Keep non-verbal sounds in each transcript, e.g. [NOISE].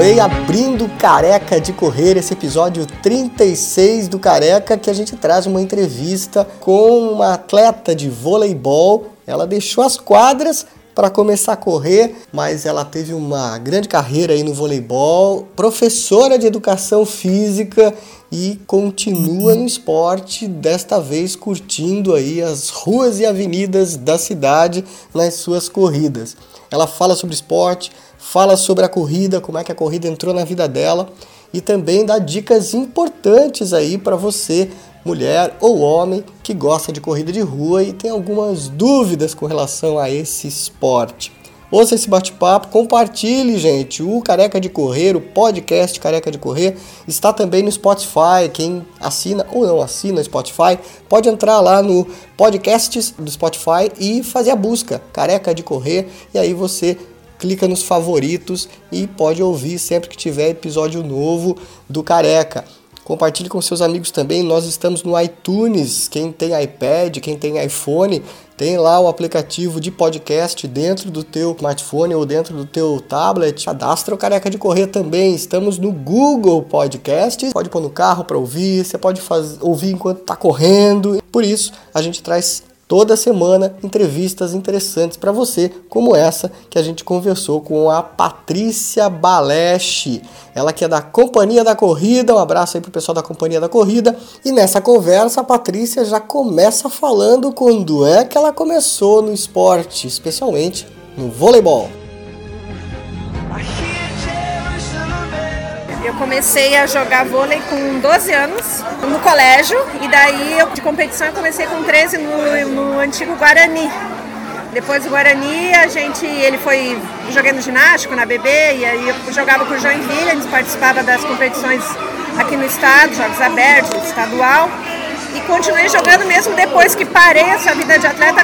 Coldplay abrindo Careca de Correr, esse episódio 36 do Careca, que a gente traz uma entrevista com uma atleta de voleibol. Ela deixou as quadras para começar a correr, mas ela teve uma grande carreira aí no voleibol, professora de educação física e continua no esporte, desta vez curtindo aí as ruas e avenidas da cidade nas suas corridas. Ela fala sobre esporte, fala sobre a corrida, como é que a corrida entrou na vida dela e também dá dicas importantes aí para você, mulher ou homem que gosta de corrida de rua e tem algumas dúvidas com relação a esse esporte. Ouça esse bate-papo, compartilhe, gente. O Careca de Correr, o podcast Careca de Correr, está também no Spotify. Quem assina ou não assina Spotify, pode entrar lá no podcasts do Spotify e fazer a busca Careca de Correr e aí você clica nos favoritos e pode ouvir sempre que tiver episódio novo do Careca. Compartilhe com seus amigos também. Nós estamos no iTunes. Quem tem iPad, quem tem iPhone, tem lá o aplicativo de podcast dentro do teu smartphone ou dentro do teu tablet. Cadastra o Careca de Correr também. Estamos no Google Podcast. Pode pôr no carro para ouvir, você pode fazer, ouvir enquanto está correndo. Por isso, a gente traz toda semana entrevistas interessantes para você, como essa que a gente conversou com a Patrícia Baleche. Ela que é da Companhia da Corrida. Um abraço aí pro pessoal da Companhia da Corrida. E nessa conversa a Patrícia já começa falando quando é que ela começou no esporte, especialmente no voleibol. Eu comecei a jogar vôlei com 12 anos no colégio e daí eu, de competição eu comecei com 13 no, no antigo Guarani. Depois do Guarani, a gente, ele foi jogando ginástico na BB e aí eu jogava com o Joinville, a gente participava das competições aqui no estado, jogos abertos, estadual. E continuei jogando mesmo depois que parei essa vida de atleta,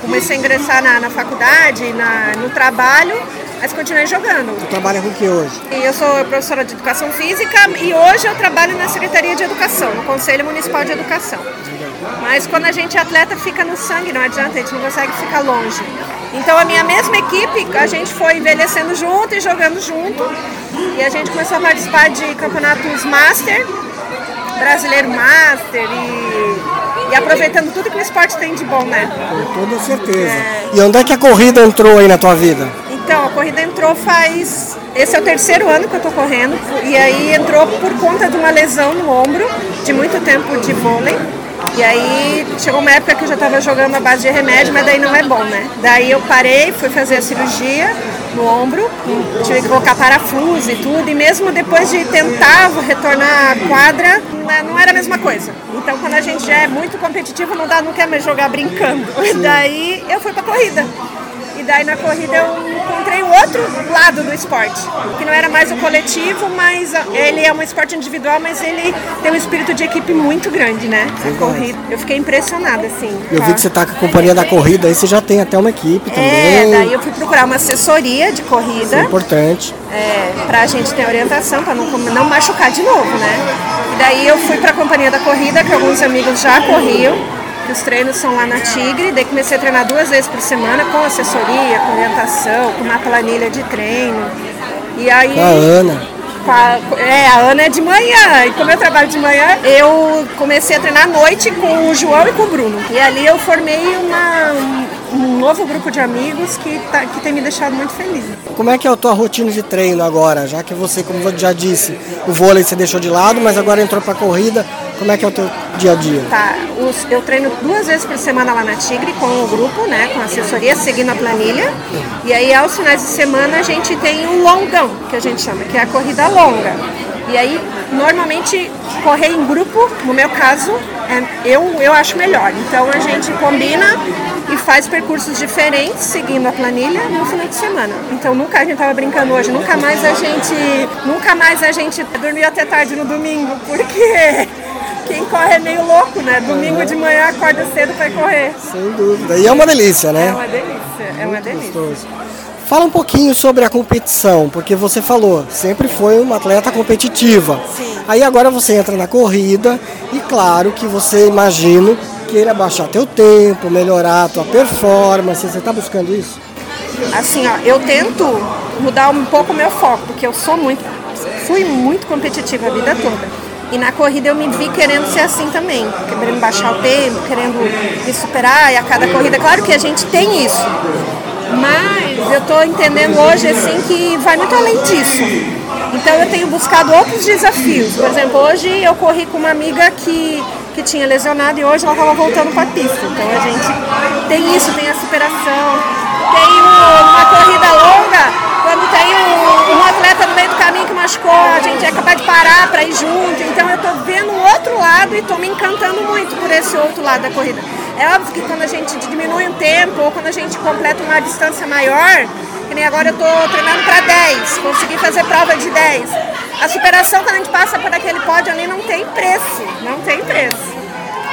comecei a ingressar na, na faculdade, na, no trabalho mas continuei jogando. Você trabalha com o que hoje? Eu sou professora de Educação Física e hoje eu trabalho na Secretaria de Educação, no Conselho Municipal de Educação. Mas quando a gente é atleta, fica no sangue, não adianta, a gente não consegue ficar longe. Então a minha mesma equipe, a gente foi envelhecendo junto e jogando junto. E a gente começou a participar de campeonatos Master, Brasileiro Master e, e aproveitando tudo que o esporte tem de bom, né? Com toda certeza. É... E onde é que a corrida entrou aí na tua vida? Corrida entrou faz. Esse é o terceiro ano que eu tô correndo. E aí entrou por conta de uma lesão no ombro, de muito tempo de vôlei. E aí chegou uma época que eu já estava jogando a base de remédio, mas daí não é bom, né? Daí eu parei, fui fazer a cirurgia no ombro, tive que colocar parafuso e tudo, e mesmo depois de tentar retornar à quadra, né, não era a mesma coisa. Então quando a gente já é muito competitivo, não dá, não quer mais jogar brincando. [LAUGHS] Daí eu fui pra corrida. E daí na corrida eu outro lado do esporte, que não era mais o coletivo, mas ele é um esporte individual, mas ele tem um espírito de equipe muito grande, né? A corrida. Eu fiquei impressionada, assim. Eu vi que você tá com a companhia da corrida, aí você já tem até uma equipe também. É, daí eu fui procurar uma assessoria de corrida. Isso é importante. É, pra gente ter orientação, pra não, não machucar de novo, né? E daí eu fui pra companhia da corrida, que alguns amigos já corriam que os treinos são lá na Tigre, daí comecei a treinar duas vezes por semana com assessoria, com orientação, com uma planilha de treino. E aí. A Ana. A, é, a Ana é de manhã, e como eu trabalho de manhã, eu comecei a treinar à noite com o João e com o Bruno. E ali eu formei uma, um novo grupo de amigos que, tá, que tem me deixado muito feliz. Como é que é a tua rotina de treino agora? Já que você, como eu já disse, o vôlei você deixou de lado, mas agora entrou para corrida. Como é que é o teu dia a dia? Tá, os, eu treino duas vezes por semana lá na Tigre com o grupo, né, com a assessoria, seguindo a planilha. E aí aos finais de semana a gente tem o longão, que a gente chama, que é a corrida longa. E aí, normalmente, correr em grupo, no meu caso, é, eu, eu acho melhor. Então a gente combina e faz percursos diferentes seguindo a planilha no final de semana. Então nunca a gente tava brincando hoje, nunca mais a gente, nunca mais a gente dormiu até tarde no domingo, porque [LAUGHS] quem corre é meio louco, né? Domingo de manhã acorda cedo para correr. Sem dúvida. E é uma delícia, né? É uma delícia, é uma delícia. Gostoso. Fala um pouquinho sobre a competição, porque você falou, sempre foi uma atleta competitiva. Sim. Aí agora você entra na corrida e claro que você imagina queira baixar teu tempo, melhorar a tua performance. Você está buscando isso? assim, ó, eu tento mudar um pouco o meu foco, porque eu sou muito, fui muito competitiva a vida toda. E na corrida eu me vi querendo ser assim também, querendo baixar o tempo, querendo me superar e a cada corrida. Claro que a gente tem isso, mas eu estou entendendo hoje assim que vai muito além disso. Então eu tenho buscado outros desafios. Por exemplo, hoje eu corri com uma amiga que, que tinha lesionado e hoje ela estava voltando para a pista. Então a gente tem isso, tem a superação, tem uma corrida longa, quando tem um, um, atleta no meio do caminho que machucou, a gente é capaz de parar para ir junto. Então eu estou vendo o outro lado e estou me encantando muito por esse outro lado da corrida. É óbvio que quando a gente diminui um tempo ou quando a gente completa uma distância maior, que nem agora eu estou treinando para 10, consegui fazer prova de 10. A superação quando a gente passa por aquele pódio ali não tem preço, não tem preço.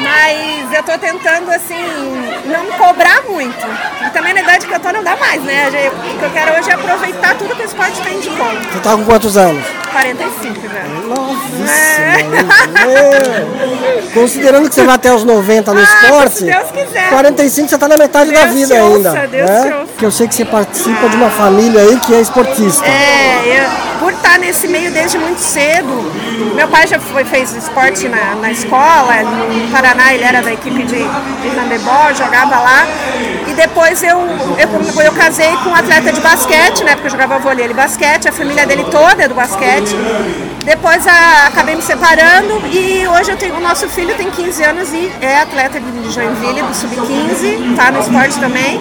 Mas eu estou tentando, assim, não cobrar muito. E também na idade que eu estou não dá mais, né? O que eu quero hoje é aproveitar tudo que o esporte tem de bom. Você está com quantos anos? 45 já. Nossa, é. Considerando que você vai até os 90 no ah, esporte, se Deus quiser. 45 você está na metade Deus da vida ainda. Ouça, Deus né? Porque eu sei que você participa ah. de uma família aí que é esportista. É, eu, por estar nesse meio desde muito cedo, meu pai já foi, fez esporte na, na escola, no Paraná ele era da equipe de, de handebol, jogava lá. Depois eu, eu, eu casei com um atleta de basquete, né? Porque eu jogava vôlei e basquete, a família dele toda é do basquete. Depois a, acabei me separando e hoje eu tenho, o nosso filho tem 15 anos e é atleta de Joinville, do Sub-15, tá no esporte também.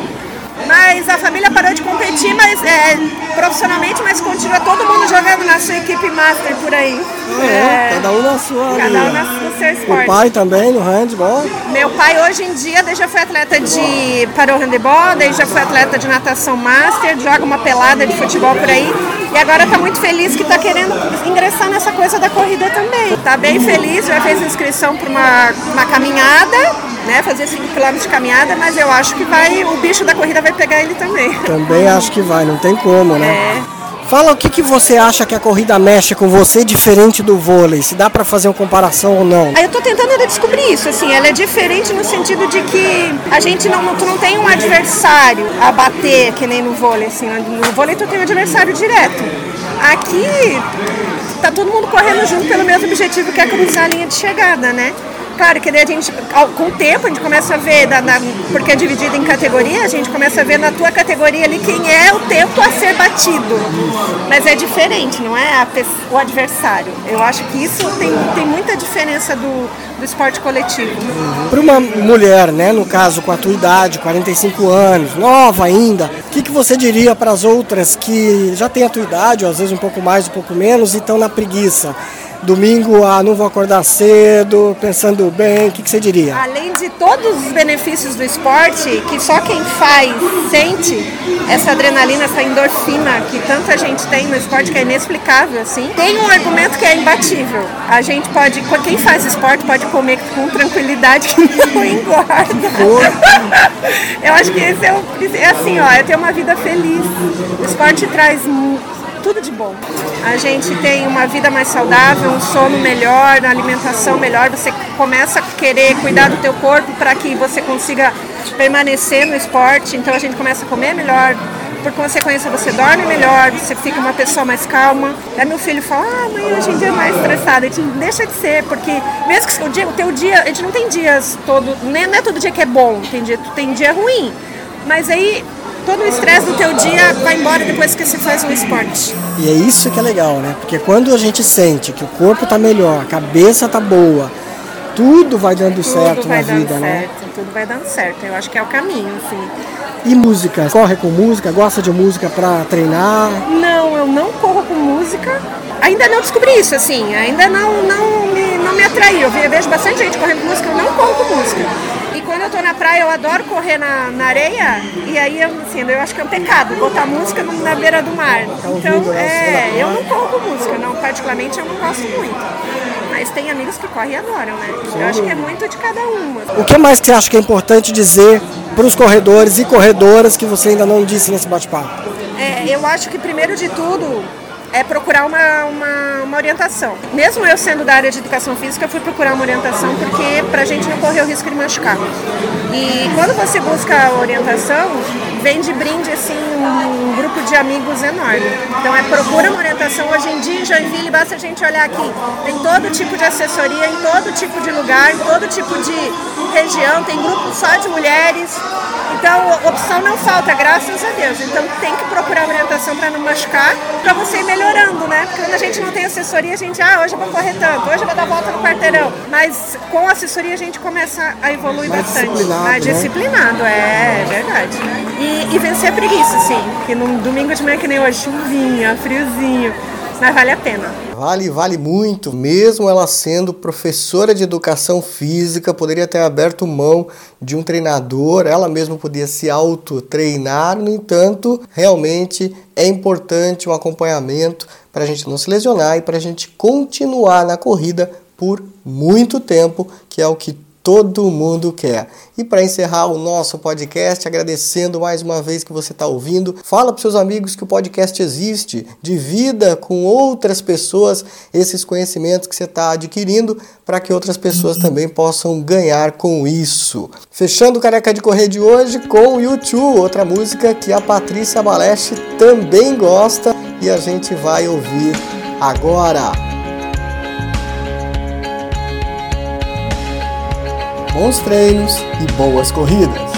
Mas a família parou de competir, mas é, profissionalmente, mas continua todo mundo jogando na sua equipe master por aí. É, é cada um na sua. Cada um no seu esporte. O pai também no handball? Meu pai hoje em dia já foi atleta de parou handball, desde já foi atleta de natação master, joga uma pelada de futebol por aí. E agora está muito feliz que está querendo ingressar nessa coisa da corrida também. Está bem feliz, já fez inscrição para uma, uma caminhada, né? Fazer 5 km de caminhada, mas eu acho que vai, o bicho da corrida vai pegar ele também. Também acho que vai, não tem como, né? É. Fala o que, que você acha que a corrida mexe com você diferente do vôlei, se dá para fazer uma comparação ou não. Eu estou tentando descobrir isso, assim, ela é diferente no sentido de que a gente não, tu não tem um adversário a bater, que nem no vôlei, assim, no vôlei tu tem um adversário direto. Aqui tá todo mundo correndo junto pelo mesmo objetivo que é cruzar a linha de chegada, né? Claro que daí a gente, com o tempo, a gente começa a ver, na, na, porque é dividido em categoria, a gente começa a ver na tua categoria ali quem é o tempo a ser batido. Mas é diferente, não é a, o adversário. Eu acho que isso tem, tem muita diferença do, do esporte coletivo. Para uma mulher, né, no caso com a tua idade, 45 anos, nova ainda, o que, que você diria para as outras que já têm a tua idade, ou às vezes um pouco mais, um pouco menos, e estão na preguiça? Domingo, ah, não vou acordar cedo, pensando bem, o que, que, você diria? Além de todos os benefícios do esporte, que só quem faz sente essa adrenalina, essa endorfina que tanta gente tem no esporte, que é inexplicável, assim, tem um argumento que é imbatível. A gente pode, quem faz esporte pode comer com tranquilidade [LAUGHS] que não engorda. [LAUGHS] Eu acho que esse é, o, é assim, ó, é ter uma vida feliz. O esporte traz tudo de bom. A gente tem uma vida mais saudável, um sono melhor, uma alimentação melhor, você começa a querer cuidar do teu corpo para que você consiga permanecer no esporte, então a gente começa a comer melhor, por consequência você dorme melhor, você fica uma pessoa mais calma. Aí meu filho fala, ah, mãe, hoje em dia é mais estressada. A gente deixa de ser, porque mesmo que o, dia, o teu dia, a gente não tem dias todo, não é todo dia que é bom, tem dia, tem dia ruim. Mas aí todo o estresse do teu dia vai embora depois que você faz um esporte. E é isso que é legal, né? Porque quando a gente sente que o corpo tá melhor, a cabeça tá boa, tudo vai dando tudo certo vai na vida, certo, né? Tudo vai dando certo. Eu acho que é o caminho, assim. E música? Corre com música? Gosta de música para treinar? Não, eu não corro com música. Ainda não descobri isso, assim. Ainda não, não, me, não me atraiu. Eu vejo bastante gente correndo com música, eu não corro com música quando eu tô na praia, eu adoro correr na, na areia, e aí eu, assim, eu acho que é um pecado botar música na beira do mar. Tá então, é, eu não corro música, não, particularmente eu não gosto muito. Mas tem amigos que correm e adoram, né? Eu acho que é muito de cada uma. O que mais que você acha que é importante dizer para os corredores e corredoras que você ainda não disse nesse bate-papo? É, eu acho que primeiro de tudo é procurar uma, uma, uma, orientação. Mesmo eu sendo da área de educação física, eu fui procurar uma orientação porque para a gente não correr o risco de machucar. E quando você busca orientação, vem de brinde assim um, um grupo de amigos enorme. Então é procura uma orientação. Hoje em dia em Joinville basta a gente olhar aqui, tem todo tipo de assessoria, em todo tipo de lugar, em todo tipo de região, tem grupo só de mulheres. Então opção não falta, graças a Deus. Então tem que procurar orientação para não machucar, para você ir melhorando, né? Porque quando a gente não tem assessoria, a gente, ah, hoje eu vou correr tanto, hoje eu vou dar volta no quarteirão. Mas com assessoria a gente começa a evoluir Mais bastante. disciplinado, Mais né? disciplinado, é, é verdade. E, e vencer a preguiça, sim. Que num domingo de manhã que nem hoje, chuvinha, friozinho, mas vale a pena. Vale, vale muito. Mesmo ela sendo professora de educação física, poderia ter aberto mão de um treinador, ela mesma podia se auto-treinar. No entanto, realmente é importante um acompanhamento para a gente não se lesionar e para a gente continuar na corrida por muito tempo, que é o que todo mundo quer. E para encerrar o nosso podcast, agradecendo mais uma vez que você está ouvindo, fala para seus amigos que o podcast existe, divida com outras pessoas esses conhecimentos que você está adquirindo para que outras pessoas também possam ganhar com isso. Fechando o Careca de Correr de hoje com o YouTube, outra música que a Patrícia Baleste também gosta e a gente vai ouvir agora. Bons treinos e boas corridas.